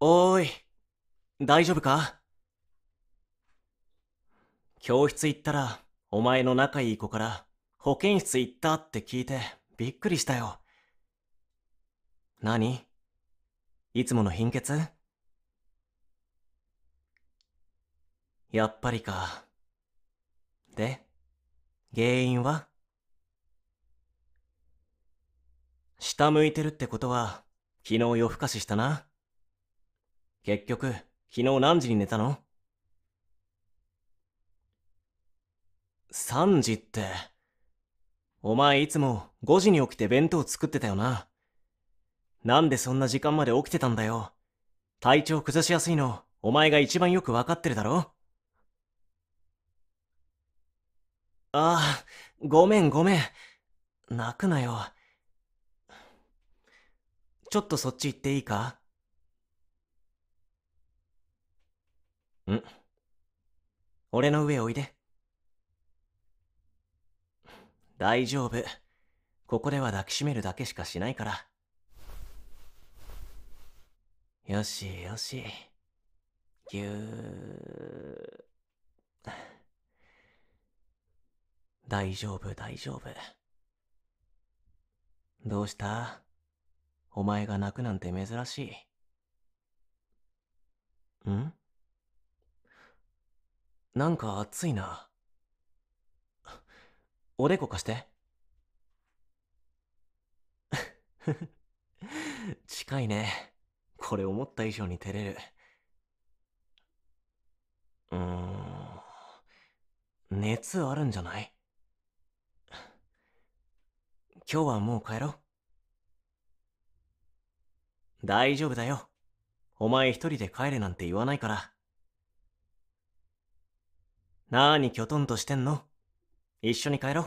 おーい、大丈夫か？教室行ったら、お前の仲いい子から保健室行ったって聞いてびっくりしたよ。何？いつもの貧血？やっぱりか。で、原因は？下向いてるってことは、昨日夜更かししたな。結局、昨日何時に寝たの ?3 時って、お前いつも5時に起きて弁当作ってたよな。なんでそんな時間まで起きてたんだよ。体調崩しやすいの、お前が一番よくわかってるだろ？ああ、ごめんごめん。泣くなよ。ちょっとそっち行っていいか？ん俺の上おいで。大丈夫。ここでは抱きしめるだけしかしないから。よしよし。ぎゅー。大丈夫大丈夫。どうした？お前が泣くなんて珍しい。ん？なんか暑いな。おでこ貸して。近いね。これ思った以上に照れる。うーん。熱あるんじゃない？今日はもう帰ろう。大丈夫だよ。お前一人で帰れなんて言わないから。なーにきょとんとしてんの？一緒に帰ろう。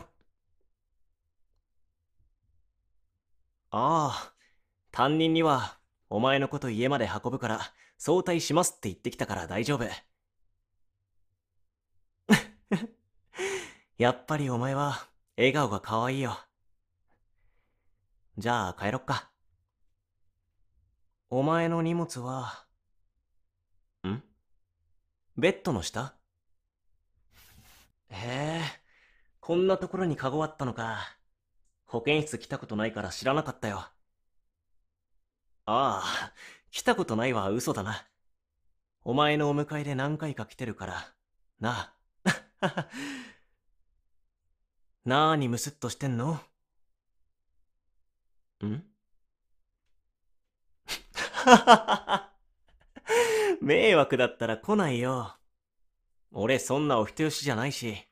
ああ、担任には、お前のこと家まで運ぶから、早退しますって言ってきたから大丈夫。やっぱりお前は、笑顔が可愛いよ。じゃあ帰ろっか。お前の荷物は、ん？ベッドの下？へえ、こんなところにカゴあったのか。保健室来たことないから知らなかったよ。ああ、来たことないは嘘だな。お前のお迎えで何回か来てるから、なあ。なーにムスッとしてんの？ん？迷惑だったら来ないよ。俺そんなお人よしじゃないし。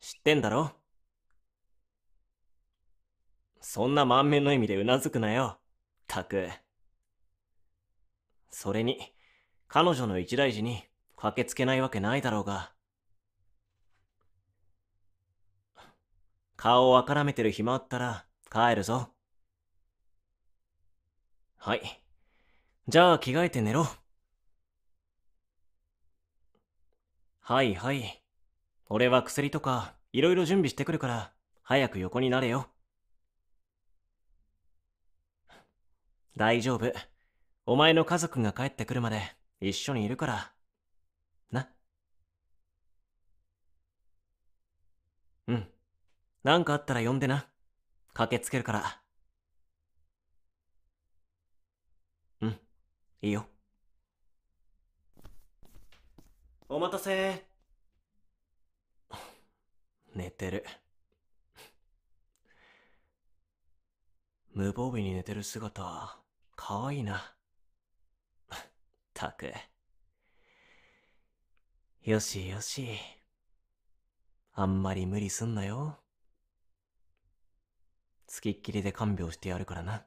知ってんだろ？そんな満面の意味でうなずくなよ。たく。それに、彼女の一大事に駆けつけないわけないだろうが。顔をあからめてる暇あったら帰るぞ。はい。じゃあ着替えて寝ろ。はいはい。俺は薬とかいろいろ準備してくるから早く横になれよ。大丈夫。お前の家族が帰ってくるまで一緒にいるから。な。うん。なんかあったら呼んでな。駆けつけるから。うん。いいよ。お待たせ 寝てる。無防備に寝てる姿、かわいいな。たく。よしよし。あんまり無理すんなよ。つきっきりで看病してやるからな。